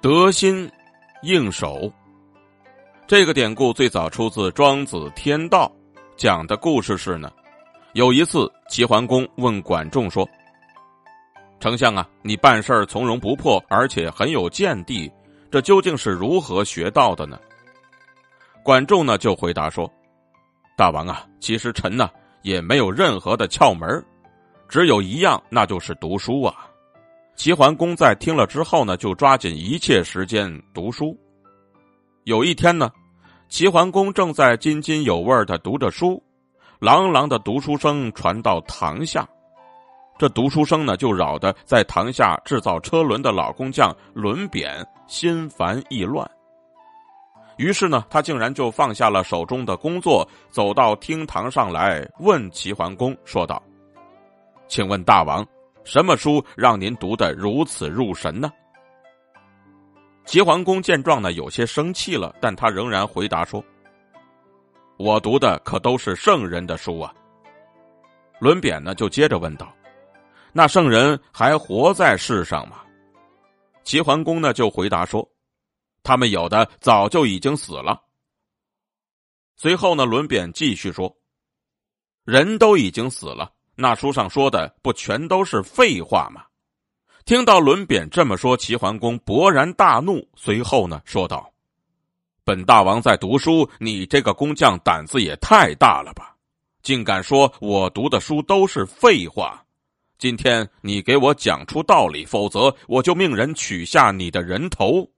得心应手。这个典故最早出自《庄子天道》，讲的故事是呢，有一次齐桓公问管仲说：“丞相啊，你办事从容不迫，而且很有见地，这究竟是如何学到的呢？”管仲呢就回答说：“大王啊，其实臣呢也没有任何的窍门，只有一样，那就是读书啊。”齐桓公在听了之后呢，就抓紧一切时间读书。有一天呢，齐桓公正在津津有味的读着书，朗朗的读书声传到堂下，这读书声呢，就扰得在堂下制造车轮的老工匠轮扁心烦意乱。于是呢，他竟然就放下了手中的工作，走到厅堂上来，问齐桓公说道：“请问大王。”什么书让您读得如此入神呢？齐桓公见状呢，有些生气了，但他仍然回答说：“我读的可都是圣人的书啊。”伦扁呢，就接着问道：“那圣人还活在世上吗？”齐桓公呢，就回答说：“他们有的早就已经死了。”随后呢，伦扁继续说：“人都已经死了。”那书上说的不全都是废话吗？听到伦扁这么说，齐桓公勃然大怒，随后呢说道：“本大王在读书，你这个工匠胆子也太大了吧！竟敢说我读的书都是废话！今天你给我讲出道理，否则我就命人取下你的人头。”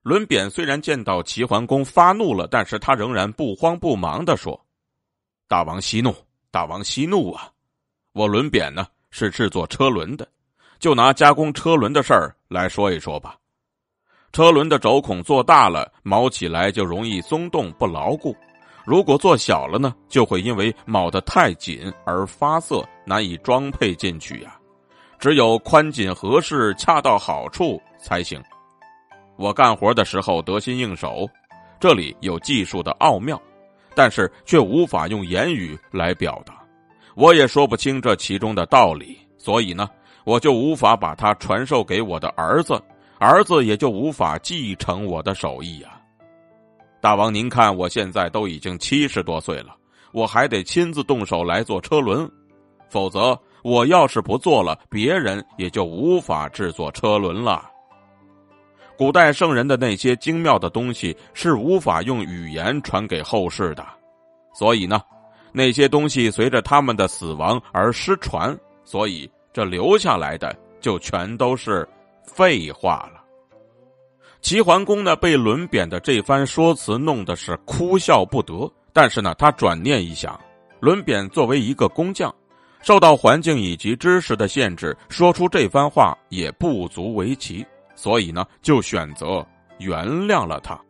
伦扁虽然见到齐桓公发怒了，但是他仍然不慌不忙的说：“大王息怒。”大王息怒啊！我轮扁呢是制作车轮的，就拿加工车轮的事儿来说一说吧。车轮的轴孔做大了，铆起来就容易松动不牢固；如果做小了呢，就会因为铆的太紧而发涩，难以装配进去呀。只有宽紧合适、恰到好处才行。我干活的时候得心应手，这里有技术的奥妙。但是却无法用言语来表达，我也说不清这其中的道理，所以呢，我就无法把它传授给我的儿子，儿子也就无法继承我的手艺呀。大王，您看我现在都已经七十多岁了，我还得亲自动手来做车轮，否则我要是不做了，别人也就无法制作车轮了。古代圣人的那些精妙的东西是无法用语言传给后世的，所以呢，那些东西随着他们的死亡而失传，所以这留下来的就全都是废话了。齐桓公呢，被轮扁的这番说辞弄得是哭笑不得，但是呢，他转念一想，轮扁作为一个工匠，受到环境以及知识的限制，说出这番话也不足为奇。所以呢，就选择原谅了他。